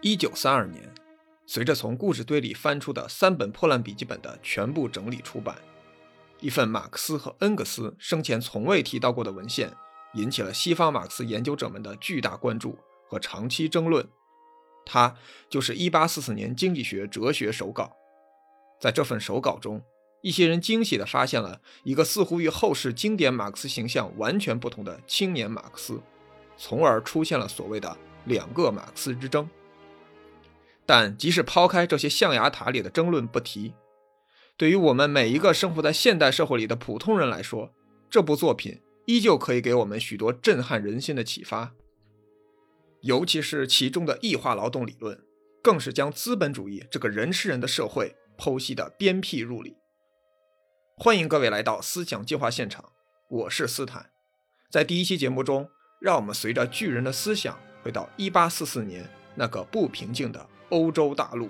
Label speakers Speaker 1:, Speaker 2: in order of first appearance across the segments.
Speaker 1: 一九三二年，随着从故事堆里翻出的三本破烂笔记本的全部整理出版，一份马克思和恩格斯生前从未提到过的文献，引起了西方马克思研究者们的巨大关注和长期争论。它就是一八四四年经济学哲学手稿。在这份手稿中，一些人惊喜地发现了一个似乎与后世经典马克思形象完全不同的青年马克思，从而出现了所谓的两个马克思之争。但即使抛开这些象牙塔里的争论不提，对于我们每一个生活在现代社会里的普通人来说，这部作品依旧可以给我们许多震撼人心的启发。尤其是其中的异化劳动理论，更是将资本主义这个人吃人的社会剖析的鞭辟入里。欢迎各位来到思想计划现场，我是斯坦。在第一期节目中，让我们随着巨人的思想回到1844年那个不平静的。欧洲大陆。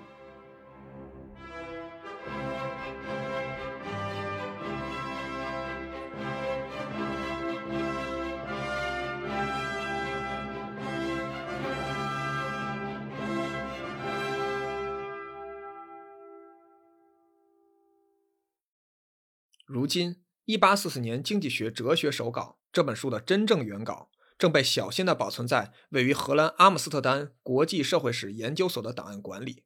Speaker 1: 如今，《一八四四年经济学哲学手稿》这本书的真正原稿。正被小心地保存在位于荷兰阿姆斯特丹国际社会史研究所的档案馆里。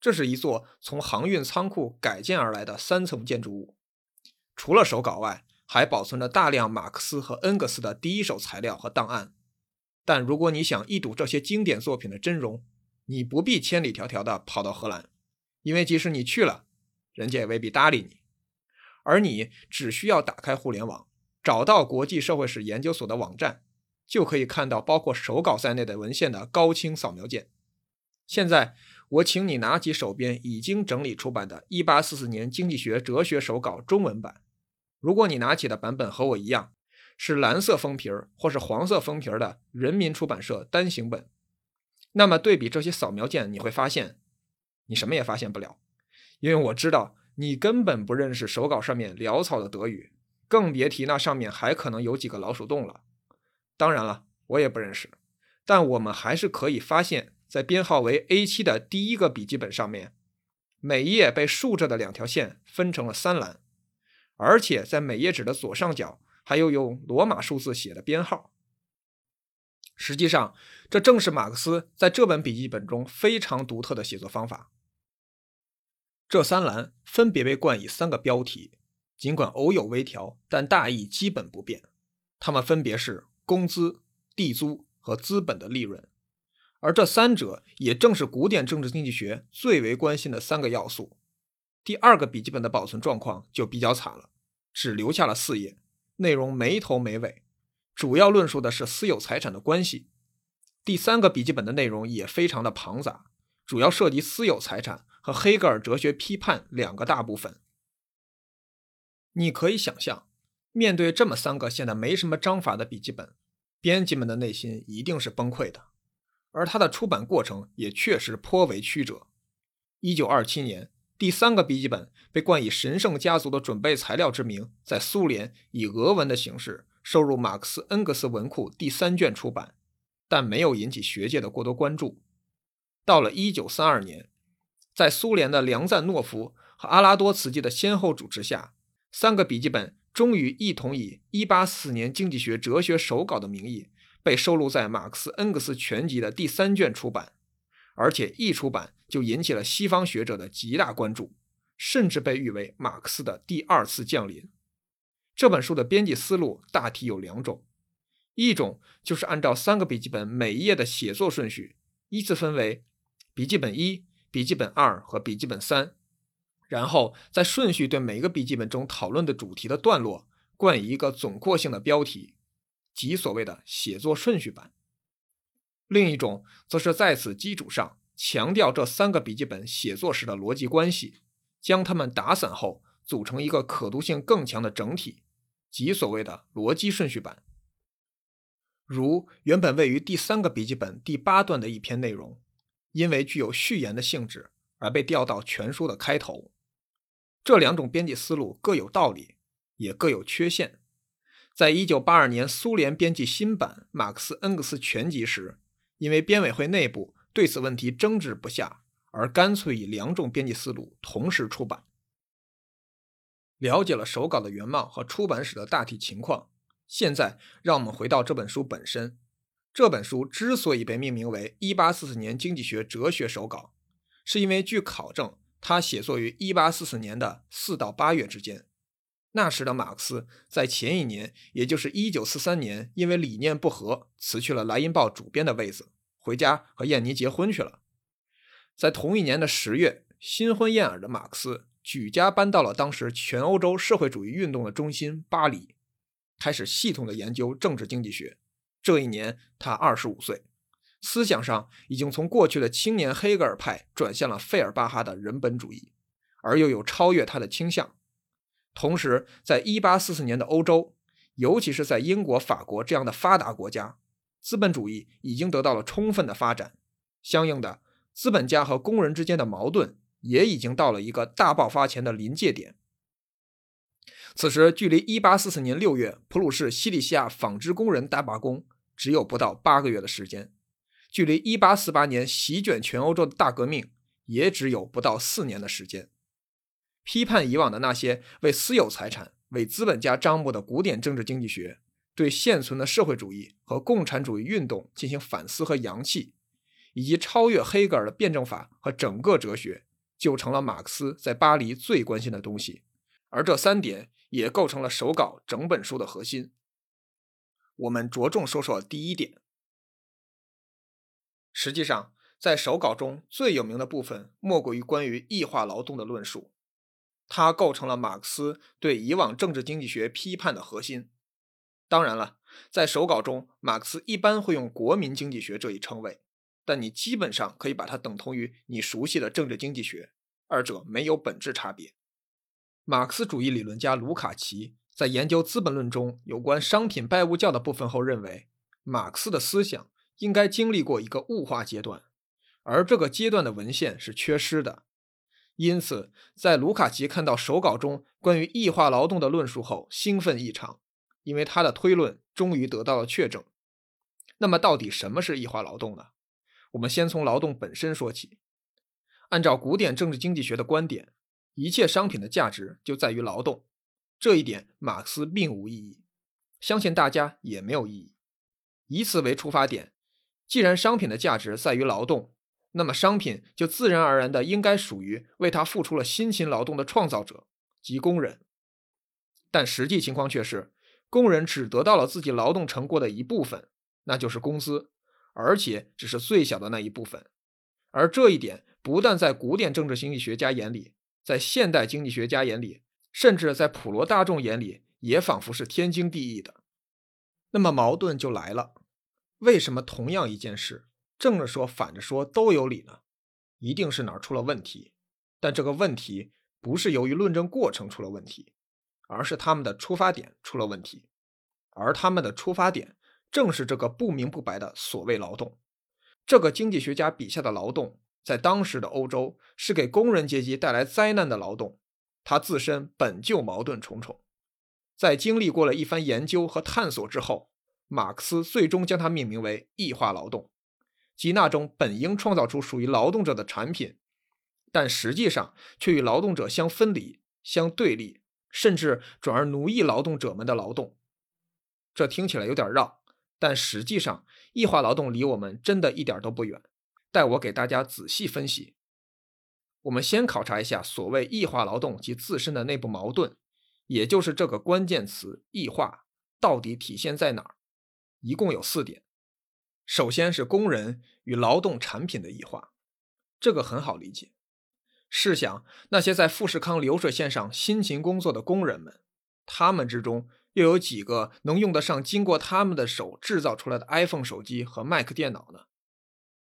Speaker 1: 这是一座从航运仓库改建而来的三层建筑物。除了手稿外，还保存着大量马克思和恩格斯的第一手材料和档案。但如果你想一睹这些经典作品的真容，你不必千里迢迢地跑到荷兰，因为即使你去了，人家也未必搭理你。而你只需要打开互联网，找到国际社会史研究所的网站。就可以看到包括手稿在内的文献的高清扫描件。现在，我请你拿起手边已经整理出版的《1844年经济学哲学手稿》中文版。如果你拿起的版本和我一样，是蓝色封皮儿或是黄色封皮儿的人民出版社单行本，那么对比这些扫描件，你会发现，你什么也发现不了，因为我知道你根本不认识手稿上面潦草的德语，更别提那上面还可能有几个老鼠洞了。当然了，我也不认识，但我们还是可以发现，在编号为 A7 的第一个笔记本上面，每页被竖着的两条线分成了三栏，而且在每页纸的左上角还有用罗马数字写的编号。实际上，这正是马克思在这本笔记本中非常独特的写作方法。这三栏分别被冠以三个标题，尽管偶有微调，但大意基本不变。它们分别是。工资、地租和资本的利润，而这三者也正是古典政治经济学最为关心的三个要素。第二个笔记本的保存状况就比较惨了，只留下了四页，内容没头没尾，主要论述的是私有财产的关系。第三个笔记本的内容也非常的庞杂，主要涉及私有财产和黑格尔哲学批判两个大部分。你可以想象。面对这么三个现在没什么章法的笔记本，编辑们的内心一定是崩溃的。而它的出版过程也确实颇为曲折。一九二七年，第三个笔记本被冠以“神圣家族”的准备材料之名，在苏联以俄文的形式收入马克思恩格斯文库第三卷出版，但没有引起学界的过多关注。到了一九三二年，在苏联的梁赞诺夫和阿拉多茨基的先后主持下，三个笔记本。终于一同以一八四年经济学哲学手稿的名义被收录在马克思恩格斯全集的第三卷出版，而且一出版就引起了西方学者的极大关注，甚至被誉为马克思的第二次降临。这本书的编辑思路大体有两种，一种就是按照三个笔记本每一页的写作顺序依次分为笔记本一、笔记本二和笔记本三。然后在顺序对每个笔记本中讨论的主题的段落冠以一个总括性的标题，即所谓的写作顺序版。另一种则是在此基础上强调这三个笔记本写作时的逻辑关系，将它们打散后组成一个可读性更强的整体，即所谓的逻辑顺序版。如原本位于第三个笔记本第八段的一篇内容，因为具有序言的性质而被调到全书的开头。这两种编辑思路各有道理，也各有缺陷。在一九八二年苏联编辑新版《马克思恩格斯全集》时，因为编委会内部对此问题争执不下，而干脆以两种编辑思路同时出版。了解了手稿的原貌和出版史的大体情况，现在让我们回到这本书本身。这本书之所以被命名为《1844年经济学哲学手稿》，是因为据考证，他写作于1844年的四到八月之间。那时的马克思在前一年，也就是1943年，因为理念不合，辞去了《莱茵报》主编的位子，回家和燕妮结婚去了。在同一年的十月，新婚燕尔的马克思举家搬到了当时全欧洲社会主义运动的中心巴黎，开始系统的研究政治经济学。这一年，他二十五岁，思想上已经从过去的青年黑格尔派转向了费尔巴哈的人本主义，而又有超越他的倾向。同时，在一八四四年的欧洲，尤其是在英国、法国这样的发达国家，资本主义已经得到了充分的发展，相应的，资本家和工人之间的矛盾也已经到了一个大爆发前的临界点。此时，距离一八四四年六月普鲁士西里西亚纺织工人大罢工。只有不到八个月的时间，距离1848年席卷全欧洲的大革命也只有不到四年的时间。批判以往的那些为私有财产、为资本家张目的古典政治经济学，对现存的社会主义和共产主义运动进行反思和扬弃，以及超越黑格尔的辩证法和整个哲学，就成了马克思在巴黎最关心的东西。而这三点也构成了手稿整本书的核心。我们着重说说第一点。实际上，在手稿中最有名的部分，莫过于关于异化劳动的论述，它构成了马克思对以往政治经济学批判的核心。当然了，在手稿中，马克思一般会用“国民经济学”这一称谓，但你基本上可以把它等同于你熟悉的政治经济学，二者没有本质差别。马克思主义理论家卢卡奇。在研究《资本论》中有关商品拜物教的部分后，认为马克思的思想应该经历过一个物化阶段，而这个阶段的文献是缺失的。因此，在卢卡奇看到手稿中关于异化劳动的论述后，兴奋异常，因为他的推论终于得到了确证。那么，到底什么是异化劳动呢？我们先从劳动本身说起。按照古典政治经济学的观点，一切商品的价值就在于劳动。这一点，马克思并无异议，相信大家也没有异议。以此为出发点，既然商品的价值在于劳动，那么商品就自然而然的应该属于为他付出了辛勤劳动的创造者即工人。但实际情况却是，工人只得到了自己劳动成果的一部分，那就是工资，而且只是最小的那一部分。而这一点，不但在古典政治经济学家眼里，在现代经济学家眼里。甚至在普罗大众眼里，也仿佛是天经地义的。那么矛盾就来了：为什么同样一件事，正着说、反着说都有理呢？一定是哪儿出了问题。但这个问题不是由于论证过程出了问题，而是他们的出发点出了问题。而他们的出发点正是这个不明不白的所谓劳动。这个经济学家笔下的劳动，在当时的欧洲是给工人阶级带来灾难的劳动。他自身本就矛盾重重，在经历过了一番研究和探索之后，马克思最终将它命名为异化劳动，即那种本应创造出属于劳动者的产品，但实际上却与劳动者相分离、相对立，甚至转而奴役劳动者们的劳动。这听起来有点绕，但实际上异化劳动离我们真的一点都不远。待我给大家仔细分析。我们先考察一下所谓异化劳动及自身的内部矛盾，也就是这个关键词“异化”到底体现在哪儿？一共有四点。首先是工人与劳动产品的异化，这个很好理解。试想那些在富士康流水线上辛勤工作的工人们，他们之中又有几个能用得上经过他们的手制造出来的 iPhone 手机和 Mac 电脑呢？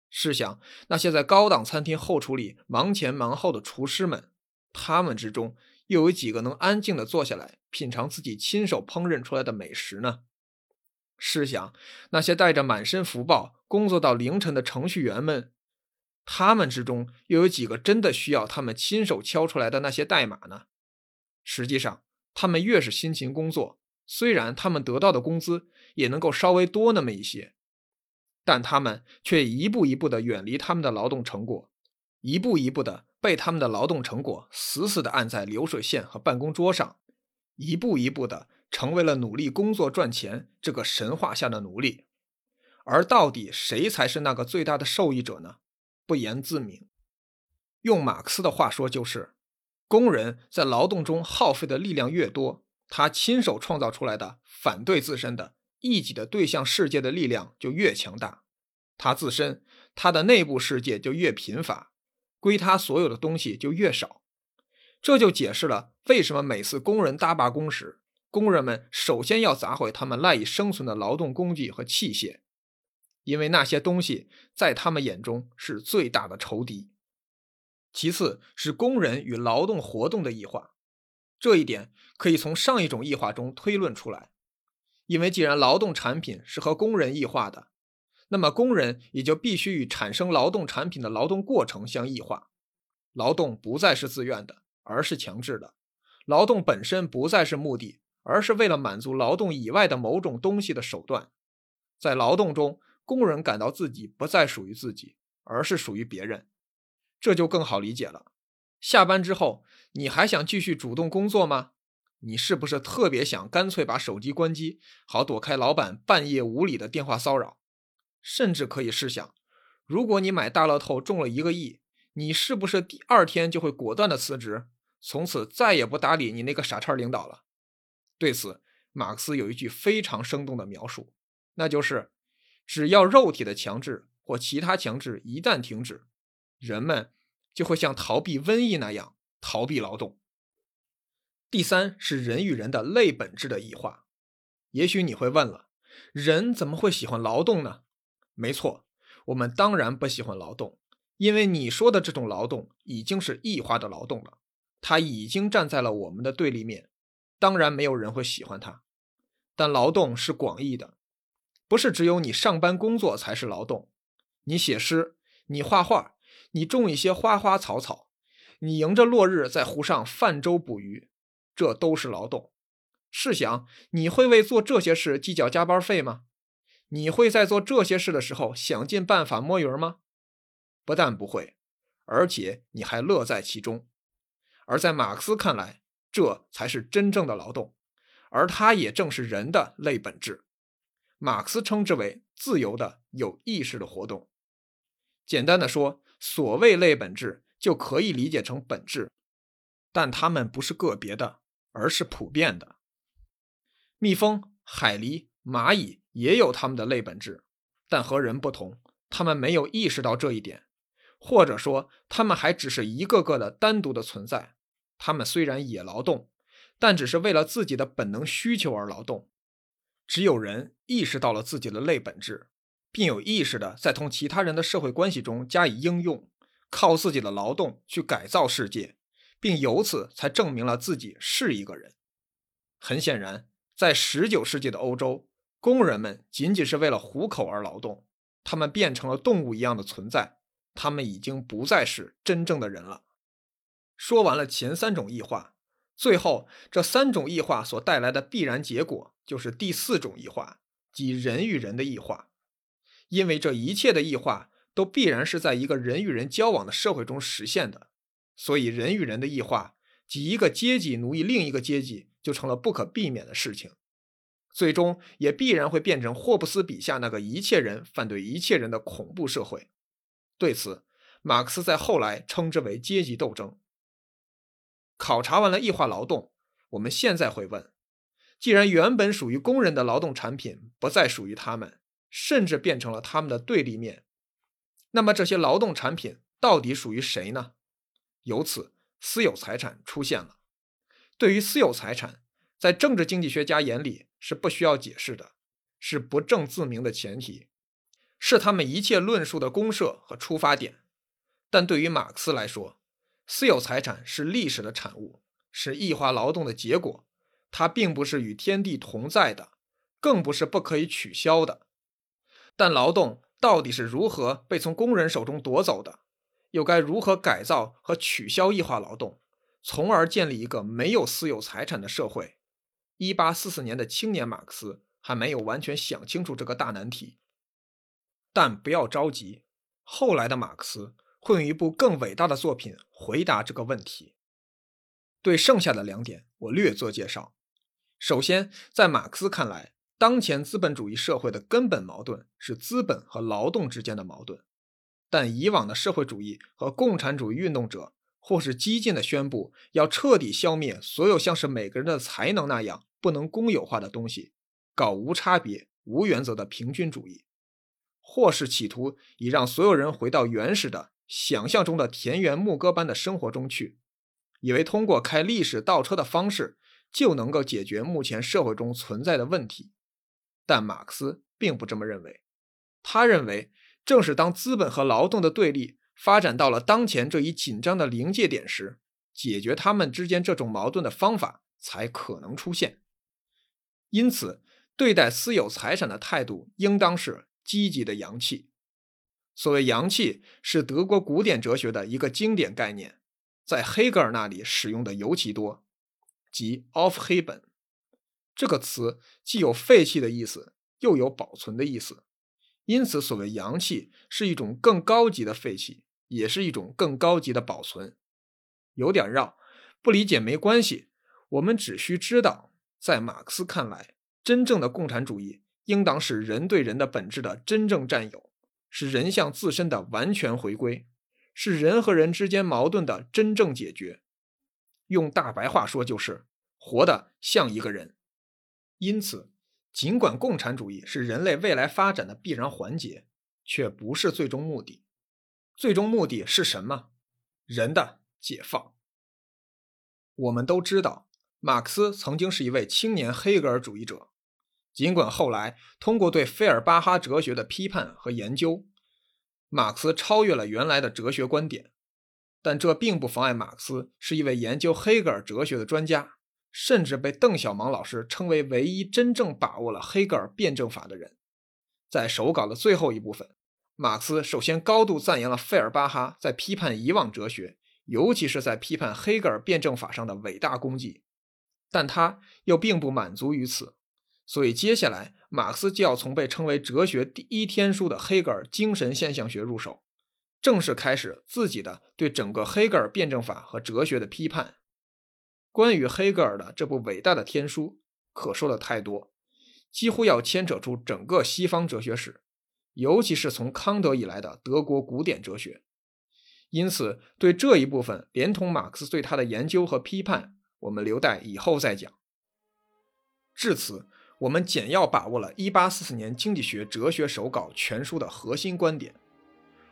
Speaker 1: 试想那些在高档餐厅后厨里忙前忙后的厨师们，他们之中又有几个能安静地坐下来品尝自己亲手烹饪出来的美食呢？试想那些带着满身福报工作到凌晨的程序员们，他们之中又有几个真的需要他们亲手敲出来的那些代码呢？实际上，他们越是辛勤工作，虽然他们得到的工资也能够稍微多那么一些。但他们却一步一步地远离他们的劳动成果，一步一步地被他们的劳动成果死死地按在流水线和办公桌上，一步一步地成为了努力工作赚钱这个神话下的奴隶。而到底谁才是那个最大的受益者呢？不言自明。用马克思的话说，就是工人在劳动中耗费的力量越多，他亲手创造出来的反对自身的异己的对象世界的力量就越强大，他自身他的内部世界就越贫乏，归他所有的东西就越少。这就解释了为什么每次工人大罢工时，工人们首先要砸毁他们赖以生存的劳动工具和器械，因为那些东西在他们眼中是最大的仇敌。其次是工人与劳动活动的异化，这一点可以从上一种异化中推论出来。因为既然劳动产品是和工人异化的，那么工人也就必须与产生劳动产品的劳动过程相异化。劳动不再是自愿的，而是强制的；劳动本身不再是目的，而是为了满足劳动以外的某种东西的手段。在劳动中，工人感到自己不再属于自己，而是属于别人。这就更好理解了。下班之后，你还想继续主动工作吗？你是不是特别想干脆把手机关机，好躲开老板半夜无理的电话骚扰？甚至可以试想，如果你买大乐透中了一个亿，你是不是第二天就会果断的辞职，从此再也不搭理你那个傻叉领导了？对此，马克思有一句非常生动的描述，那就是：只要肉体的强制或其他强制一旦停止。人们就会像逃避瘟疫那样逃避劳动。第三是人与人的类本质的异化。也许你会问了，人怎么会喜欢劳动呢？没错，我们当然不喜欢劳动，因为你说的这种劳动已经是异化的劳动了，它已经站在了我们的对立面，当然没有人会喜欢它。但劳动是广义的，不是只有你上班工作才是劳动，你写诗，你画画。你种一些花花草草，你迎着落日在湖上泛舟捕鱼，这都是劳动。试想，你会为做这些事计较加班费吗？你会在做这些事的时候想尽办法摸鱼吗？不但不会，而且你还乐在其中。而在马克思看来，这才是真正的劳动，而它也正是人的类本质。马克思称之为自由的、有意识的活动。简单的说。所谓类本质，就可以理解成本质，但它们不是个别的，而是普遍的。蜜蜂、海狸、蚂蚁也有它们的类本质，但和人不同，它们没有意识到这一点，或者说，它们还只是一个个的单独的存在。他们虽然也劳动，但只是为了自己的本能需求而劳动。只有人意识到了自己的类本质。并有意识的在同其他人的社会关系中加以应用，靠自己的劳动去改造世界，并由此才证明了自己是一个人。很显然，在19世纪的欧洲，工人们仅仅是为了糊口而劳动，他们变成了动物一样的存在，他们已经不再是真正的人了。说完了前三种异化，最后这三种异化所带来的必然结果就是第四种异化，即人与人的异化。因为这一切的异化都必然是在一个人与人交往的社会中实现的，所以人与人的异化即一个阶级奴役另一个阶级就成了不可避免的事情，最终也必然会变成霍布斯笔下那个一切人反对一切人的恐怖社会。对此，马克思在后来称之为阶级斗争。考察完了异化劳动，我们现在会问：既然原本属于工人的劳动产品不再属于他们，甚至变成了他们的对立面。那么这些劳动产品到底属于谁呢？由此，私有财产出现了。对于私有财产，在政治经济学家眼里是不需要解释的，是不证自明的前提，是他们一切论述的公社和出发点。但对于马克思来说，私有财产是历史的产物，是异化劳动的结果，它并不是与天地同在的，更不是不可以取消的。但劳动到底是如何被从工人手中夺走的？又该如何改造和取消异化劳动，从而建立一个没有私有财产的社会？一八四四年的青年马克思还没有完全想清楚这个大难题。但不要着急，后来的马克思会用一部更伟大的作品回答这个问题。对剩下的两点，我略作介绍。首先，在马克思看来，当前资本主义社会的根本矛盾是资本和劳动之间的矛盾，但以往的社会主义和共产主义运动者或是激进的宣布要彻底消灭所有像是每个人的才能那样不能公有化的东西，搞无差别、无原则的平均主义，或是企图以让所有人回到原始的想象中的田园牧歌般的生活中去，以为通过开历史倒车的方式就能够解决目前社会中存在的问题。但马克思并不这么认为，他认为，正是当资本和劳动的对立发展到了当前这一紧张的临界点时，解决他们之间这种矛盾的方法才可能出现。因此，对待私有财产的态度应当是积极的阳气。所谓阳气，是德国古典哲学的一个经典概念，在黑格尔那里使用的尤其多，即 o f f h e b e n。这个词既有废弃的意思，又有保存的意思，因此所谓阳气是一种更高级的废弃，也是一种更高级的保存。有点绕，不理解没关系。我们只需知道，在马克思看来，真正的共产主义应当是人对人的本质的真正占有，是人向自身的完全回归，是人和人之间矛盾的真正解决。用大白话说，就是活得像一个人。因此，尽管共产主义是人类未来发展的必然环节，却不是最终目的。最终目的是什么？人的解放。我们都知道，马克思曾经是一位青年黑格尔主义者。尽管后来通过对费尔巴哈哲学的批判和研究，马克思超越了原来的哲学观点，但这并不妨碍马克思是一位研究黑格尔哲学的专家。甚至被邓小芒老师称为唯一真正把握了黑格尔辩证法的人。在手稿的最后一部分，马克思首先高度赞扬了费尔巴哈在批判以往哲学，尤其是在批判黑格尔辩证法上的伟大功绩。但他又并不满足于此，所以接下来马克思就要从被称为哲学第一天书的黑格尔精神现象学入手，正式开始自己的对整个黑格尔辩证法和哲学的批判。关于黑格尔的这部伟大的天书，可说的太多，几乎要牵扯出整个西方哲学史，尤其是从康德以来的德国古典哲学。因此，对这一部分，连同马克思对他的研究和批判，我们留待以后再讲。至此，我们简要把握了1844年经济学哲学手稿全书的核心观点。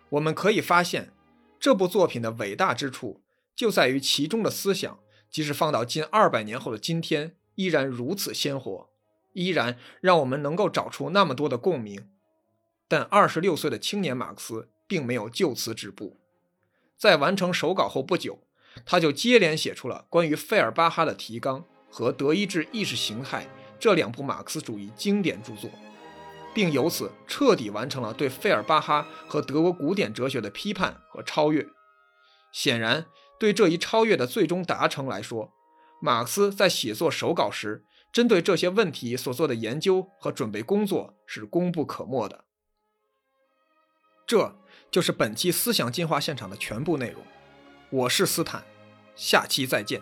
Speaker 1: 我们可以发现，这部作品的伟大之处，就在于其中的思想。即使放到近二百年后的今天，依然如此鲜活，依然让我们能够找出那么多的共鸣。但二十六岁的青年马克思并没有就此止步，在完成手稿后不久，他就接连写出了关于费尔巴哈的提纲和德意志意识形态这两部马克思主义经典著作，并由此彻底完成了对费尔巴哈和德国古典哲学的批判和超越。显然。对这一超越的最终达成来说，马克思在写作手稿时，针对这些问题所做的研究和准备工作是功不可没的。这就是本期思想进化现场的全部内容。我是斯坦，下期再见。